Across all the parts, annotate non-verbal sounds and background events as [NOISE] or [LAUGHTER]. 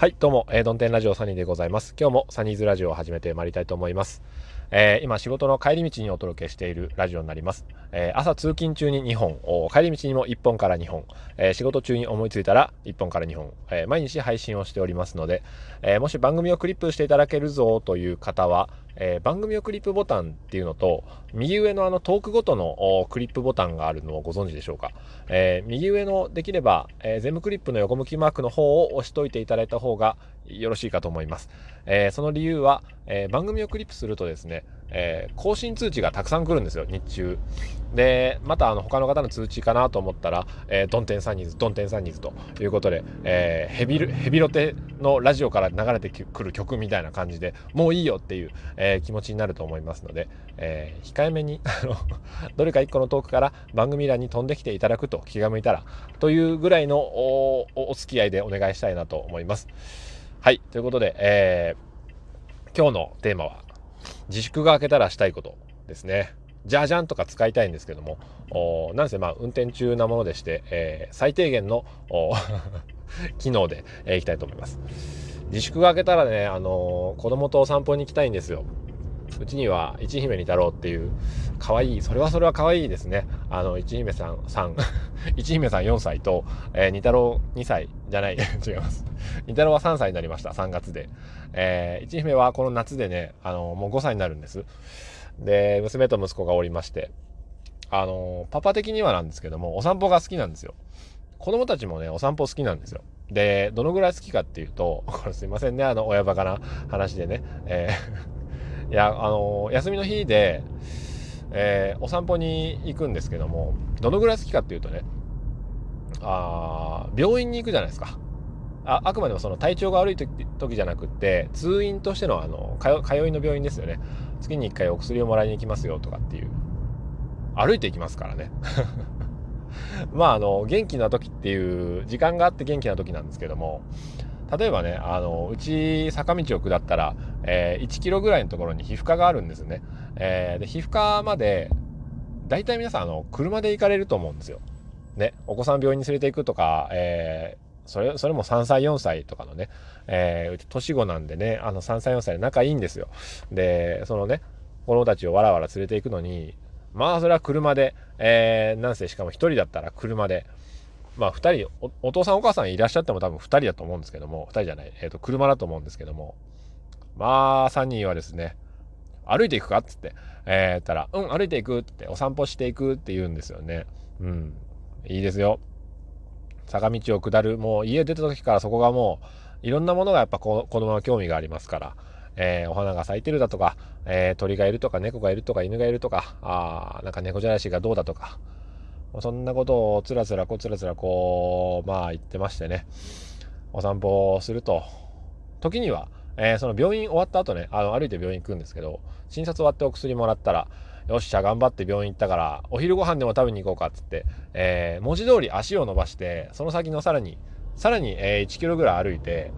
はい、どうも、えー、ドンテンラジオサニーでございます。今日もサニーズラジオを始めてまいりたいと思います。えー、今仕事の帰り道にお届けしているラジオになります。えー、朝通勤中に2本、帰り道にも1本から2本、え、仕事中に思いついたら1本から2本、え毎日配信をしておりますので、えもし番組をクリップしていただけるぞという方は、えー、番組をクリップボタンっていうのと、右上のあのトークごとのクリップボタンがあるのをご存知でしょうか？えー、右上のできれば、えー、全部クリップの横向きマークの方を押しといていただいた方がよろしいかと思います。えその理由は、え番組をクリップするとですね、えー、更新通知がたくさん来るんですよ、日中。で、またあの他の方の通知かなと思ったら、えー、ドンテンサニーズ、ドンテンサニーズということで、えー、ヘビヘビロテのラジオから流れてくる曲みたいな感じでもういいよっていう、えー、気持ちになると思いますので、えー、控えめに [LAUGHS] どれか1個のトークから番組欄に飛んできていただくと気が向いたらというぐらいのおお付き合いでお願いしたいなと思います。はい、ということで、えー、今日のテーマは自粛が明けたらしたいことですね。じゃじゃんとか使いたいんですけども、なんせまあ運転中なものでして、えー、最低限の [LAUGHS] 機能で、えー、いきたいと思います。自粛が明けたらね、あのー、子供とお散歩に行きたいんですよ。うちには一姫に太郎っていう、可愛い、それはそれは可愛いですね。あの、一姫さん、3、[LAUGHS] 一姫さん4歳と、えー、二太郎2歳じゃない、[LAUGHS] 違います。二太郎は3歳になりました、3月で。えー、一姫はこの夏でね、あの、もう5歳になるんです。で、娘と息子がおりまして、あの、パパ的にはなんですけども、お散歩が好きなんですよ。子供たちもね、お散歩好きなんですよ。で、どのぐらい好きかっていうと、こ [LAUGHS] れすいませんね、あの、親バカな話でね。えー、[LAUGHS] いや、あの、休みの日で、えー、お散歩に行くんですけども、どのぐらい好きかっていうとね、あ病院に行くじゃないですか。ああくまでもその体調が悪い時じゃなくて通院としてのあの通いの病院ですよね。月に1回お薬をもらいに行きますよとかっていう。歩いていきますからね。[LAUGHS] まああの元気な時っていう時間があって元気な時なんですけども例えばねあのうち坂道を下ったら、えー、1キロぐらいのところに皮膚科があるんですね、えー、で皮膚科まで大体皆さんあの車で行かれると思うんですよ。ねお子さん病院に連れて行くとか、えーそれ、それも3歳、4歳とかのね、えー、うち年子なんでね、あの3歳、4歳で仲いいんですよ。で、そのね、子供たちをわらわら連れて行くのに、まあそれは車で、えー、なんせしかも1人だったら車で、まあ2人お、お父さんお母さんいらっしゃっても多分2人だと思うんですけども、2人じゃない、えっ、ー、と、車だと思うんですけども、まあ3人はですね、歩いていくかっつって、えー、ったら、うん、歩いていくって、お散歩していくって言うんですよね。うん。いいですよ。坂道を下る、もう家出た時からそこがもう、いろんなものがやっぱ子供は興味がありますから、えー、お花が咲いてるだとか、えー、鳥がいるとか、猫がいるとか、犬がいるとか、あなんか猫じゃらしがどうだとか、そんなことをつらつらこつらつらこう、まあ言ってましてね、お散歩をすると、時には、えー、その病院終わった後ね、あの歩いて病院行くんですけど、診察終わってお薬もらったら、よっしゃ、頑張って病院行ったから、お昼ご飯でも食べに行こうかっつって、えー、文字通り足を伸ばして、その先のさらに、さらに、えー、1キロぐらい歩いて、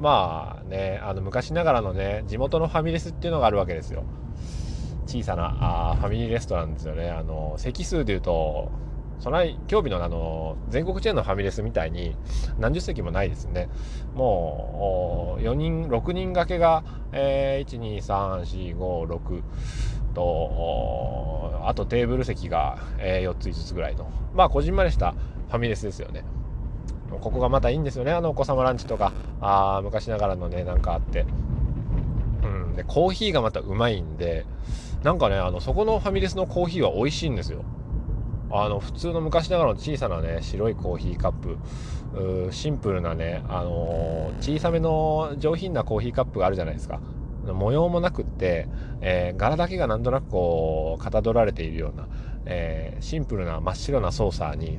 まあね、あの昔ながらのね、地元のファミレスっていうのがあるわけですよ。小さなあファミリーレストランですよね。あの、席数でいうと、その興味のあの全国チェーンのファミレスみたいに何十席もないですね。もう4人、6人掛けが、えー、1、2、3、4、5、6と、あとテーブル席が、え、4つ、5つぐらいの、まあこじんまりしたファミレスですよね。ここがまたいいんですよね。あのお子様ランチとか、あ昔ながらのね、なんかあって。うん。で、コーヒーがまたうまいんで、なんかね、あの、そこのファミレスのコーヒーは美味しいんですよ。あの普通の昔ながらの小さなね白いコーヒーカップシンプルなね、あのー、小さめの上品なコーヒーカップがあるじゃないですか模様もなくって、えー、柄だけがなんとなくこうかたどられているような、えー、シンプルな真っ白なソーサーに、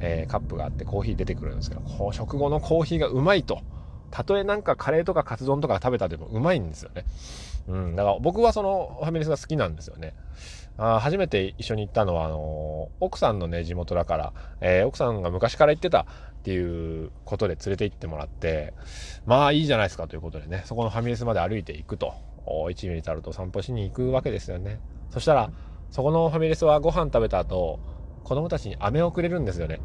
えカップがあってコーヒー出てくるんですけどこう食後のコーヒーがうまいと。たとえなんかカレーとかカツ丼とか食べたでもうまいんですよね。うんだから僕はそのファミレスが好きなんですよね。あ初めて一緒に行ったのは、あの奥さんのね、地元だから、えー、奥さんが昔から行ってたっていうことで連れて行ってもらって、まあいいじゃないですかということでね、そこのファミレスまで歩いていくと、1ミリたると散歩しに行くわけですよね。そしたら、そこのファミレスはご飯食べた後、子供たちに飴をくれるんですよね。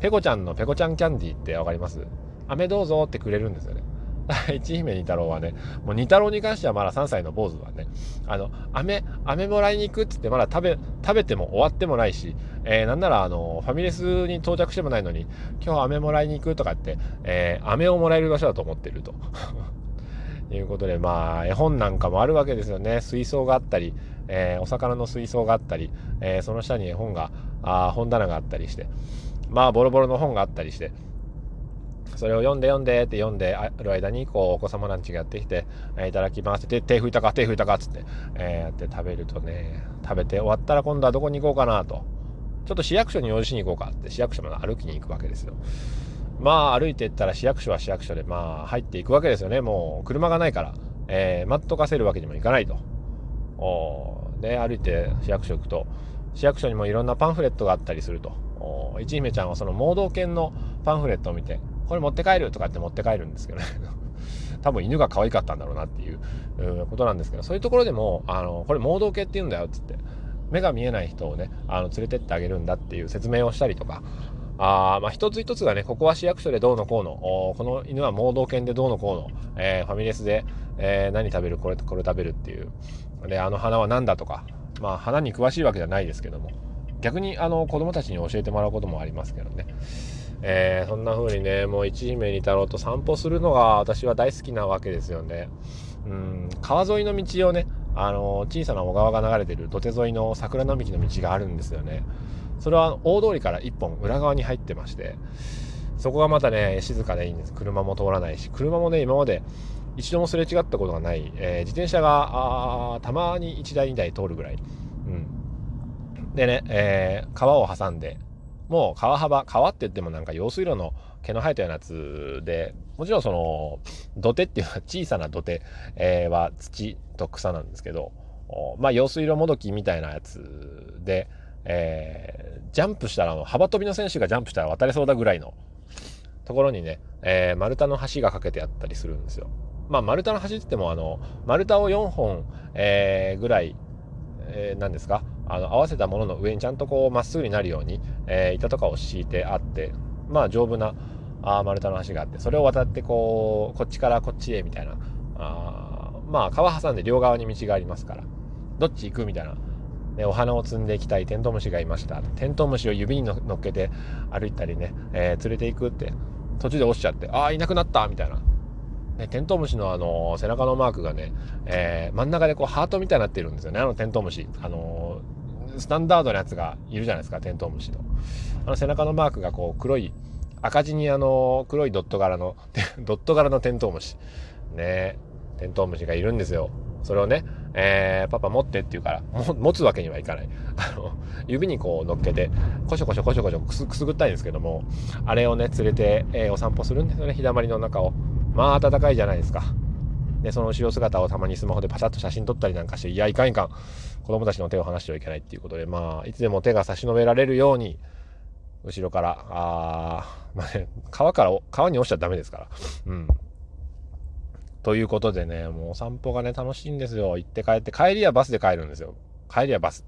ペコちゃんのペコちゃんキャンディーってわかります？飴どうぞってくれるんですよね。[LAUGHS] 一姫二太郎はね、もう二太郎に関してはまだ3歳の坊主はね、あの、飴、飴もらいに行くっつってまだ食べ、食べても終わってもないし、えー、なんならあの、ファミレスに到着してもないのに、今日飴もらいに行くとかって、えー、飴をもらえる場所だと思ってると。[LAUGHS] いうことで、まあ、絵本なんかもあるわけですよね。水槽があったり、えー、お魚の水槽があったり、えー、その下に絵本が、あ本棚があったりして、まあ、ボロボロの本があったりして、それを読んで読んでって読んである間にこうお子様ランチがやってきて、え、いただきます。って手拭いたか手拭いたかっつって、えー、やって食べるとね食べて終わったら今度はどこに行こうかなと。ちょっと市役所に用事しに行こうかって市役所まで歩きに行くわけですよ。まあ歩いていったら市役所は市役所でまあ入っていくわけですよね。もう車がないから、えー、待っとかせるわけにもいかないと。おで歩いて市役所行くと市役所にもいろんなパンフレットがあったりすると。一姫ちゃんはその盲導犬のパンフレットを見てこれ持って帰るとかって持って帰るんですけどね。[LAUGHS] 多分犬が可愛かったんだろうなっていうことなんですけど。そういうところでもあのこれ盲導犬って言うんだよっつって目が見えない人をねあの連れてってあげるんだっていう説明をしたりとか。あまあ一つ一つがねここは市役所でどうのこうの。この犬は盲導犬でどうのこうの、えー、ファミレスで、えー、何食べる？これこれ食べるっていう。であの花は何だとか。まあ花に詳しいわけじゃないですけども。逆にあの子供たちに教えてもらうこともありますけどね。えー、そんな風にねもう一姫二太郎と散歩するのが私は大好きなわけですよね。うん川沿いの道をねあの小さな小川が流れてる土手沿いの桜並木の道があるんですよね。それは大通りから1本裏側に入ってましてそこがまたね静かでいいんです車も通らないし車もね今まで一度もすれ違ったことがない、えー、自転車があたまに1台2台通るぐらい、うん、でね、えー、川を挟んでもう川幅川って言ってもなんか用水路の毛の生えたようなやつでもちろんその土手っていうのは小さな土手、[LAUGHS] え、は土と草なんですけどまあ用水路もどきみたいなやつで、えー、ジャンプしたら幅跳びの選手がジャンプしたら渡れそうだぐらいのところにね、えー、丸太の橋がかけてあったりするんですよ。まあ丸太の橋って言ってもあの丸太を4本、えー、ぐらい、えー、なんですか？あの合わせたものの上にちゃんとこうまっすぐになるように、えー、板とかを敷いてあってまあ丈夫なあ丸太の橋があってそれを渡ってこうこっちからこっちへみたいなあまあ川挟んで両側に道がありますからどっち行くみたいな、ね、お花を摘んでいきたいテントウムシがいました。テントウムシを指に乗っけて歩いたりね、えー、連れていくって途中で落ちちゃってああいなくなったみたいな。ね、テントウムシのあの背中のマークがね、えー、真ん中でこうハートみたいになってるんですよねあのテントウムシ。あのスタンダードなやつがいるじゃないですかテントウムシの。あの背中のマークがこう黒い赤字にあの黒いドット柄の [LAUGHS] ドット柄のテントウムシ。ね。テントウムシがいるんですよ。それをね、えー、パパ持ってって言うから持つわけにはいかない。あの指にこう乗っけてコショコショコショコショくすくすぐったいんですけどもあれをね連れて、えー、お散歩するんですよね。日だまりの中を。まあ暖かいじゃないですか。でその後ろ姿をたまにスマホでパシャッと写真撮ったりなんかしていやいかんいかん子供たちの手を離してはいけないっていうことで、まあ、いつでも手が差し伸べられるように、後ろから、あまあね、川から、川に落ちちゃダメですから。うん。ということでね、もうお散歩がね、楽しいんですよ。行って帰って、帰りはバスで帰るんですよ。帰りはバス。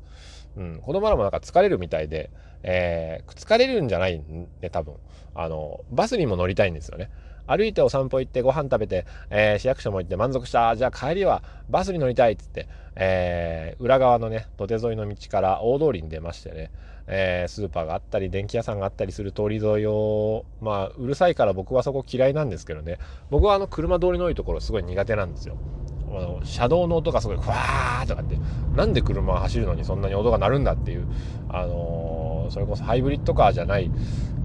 うん。子供らもなんか疲れるみたいで、えー、疲れるんじゃないね、多分。あの、バスにも乗りたいんですよね。歩いてお散歩行ってご飯食べて、えー、市役所も行って満足した。じゃあ帰りはバスに乗りたいっつって、えー、裏側のね、土手沿いの道から大通りに出ましてね、えー、スーパーがあったり、電気屋さんがあったりする通り沿いを、まあ、うるさいから僕はそこ嫌いなんですけどね、僕はあの車通りの多いところすごい苦手なんですよ。あの車道の音がすごい、ふわーとかって、なんで車が走るのにそんなに音が鳴るんだっていう、あの、それこそハイブリッドカーじゃない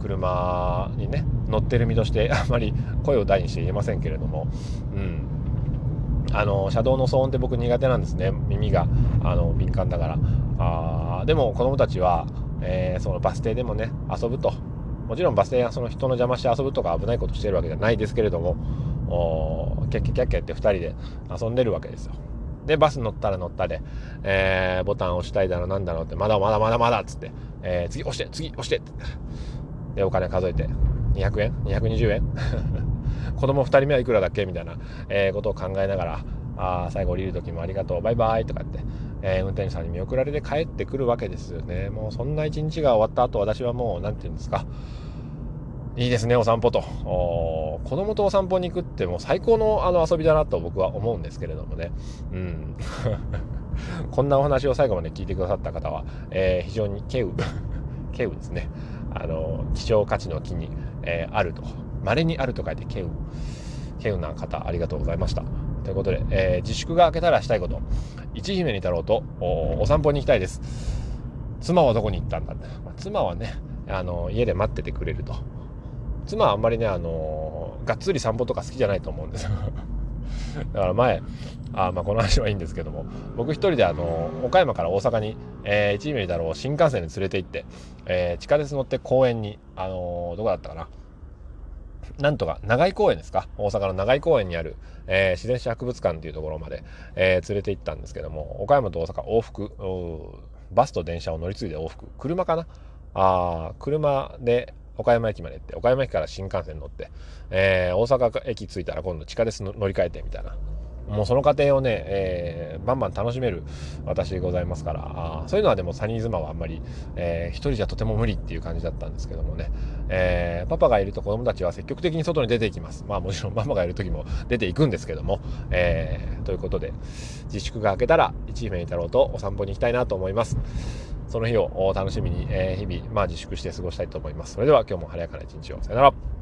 車にね、乗ってる身として [LAUGHS] あまり声を大にして言えませんけれども、うん。あの車道の騒音って僕苦手なんですね耳が。あの敏感だから。あでも子供たちは、えー、そのバス停でもね遊ぶと。もちろんバス停はその人の邪魔して遊ぶとか危ないことしてるわけじゃないですけれどもキャッキャキャッキャって2人で遊んでるわけですよ。でバス乗ったら乗ったで、えー、ボタン押したいだろなんだろうってまだまだまだまだっつって、えー、次押して次押してって。でお金数えて200円？220円？[LAUGHS] 子供2人目はいくらだっけ？みたいな、えー、ことを考えながらあ最後降りる時もありがとうバイバイとかって、えー、運転手さんに見送られて帰ってくるわけですよね。もうそんな一日が終わった後私はもう何て言うんですか。いいですねお散歩と。子供とお散歩に行くってもう最高のあの遊びだなと僕は思うんですけれどもね。うん。[LAUGHS] こんなお話を最後まで聞いてくださった方は、えー、非常に稀有稀有ですね。あの希少価値の木に、えー、あると。稀にあると書いて稀有稀有な方ありがとうございました。ということで、えー、自粛が明けたらしたいこと。一姫に太郎とお散歩に行きたいです。妻はどこに行ったんだ？って、まあ、妻はねあの家で待っててくれると。妻はあんまりねあのがっつり散歩とか好きじゃないと思うんです [LAUGHS] だから前あまあこの話はいいんですけども。僕一人であの岡山から大阪に、えー、一姫太郎を新幹線で連れて行って、えー、地下鉄乗って公園にあのー、どこだったかな？なんとか長井公園ですか？大阪の長井公園にある、えー、自然史博物館というところまで、えー、連れて行ったんですけども岡山と大阪往復バスと電車を乗り継いで往復。車かな？あ車で岡山駅まで行って岡山駅から新幹線乗って、えー、大阪駅着いたら今度地下鉄乗り換えてみたいな。もうその過程をね、えー、バンバン楽しめる私でございますからあそういうのはでもサニーズマはあんまり、えー、一人じゃとても無理っていう感じだったんですけどもね、えー、パパがいると子供たちは積極的に外に出ていきますまあもちろんママがいる時も出ていくんですけども、えー、ということで自粛が明けたら一姫に太郎とお散歩に行きたいなと思いますその日を楽しみに、えー、日々、まあ、自粛して過ごしたいと思います。それでは今日も晴れやかな一日を。さよなら。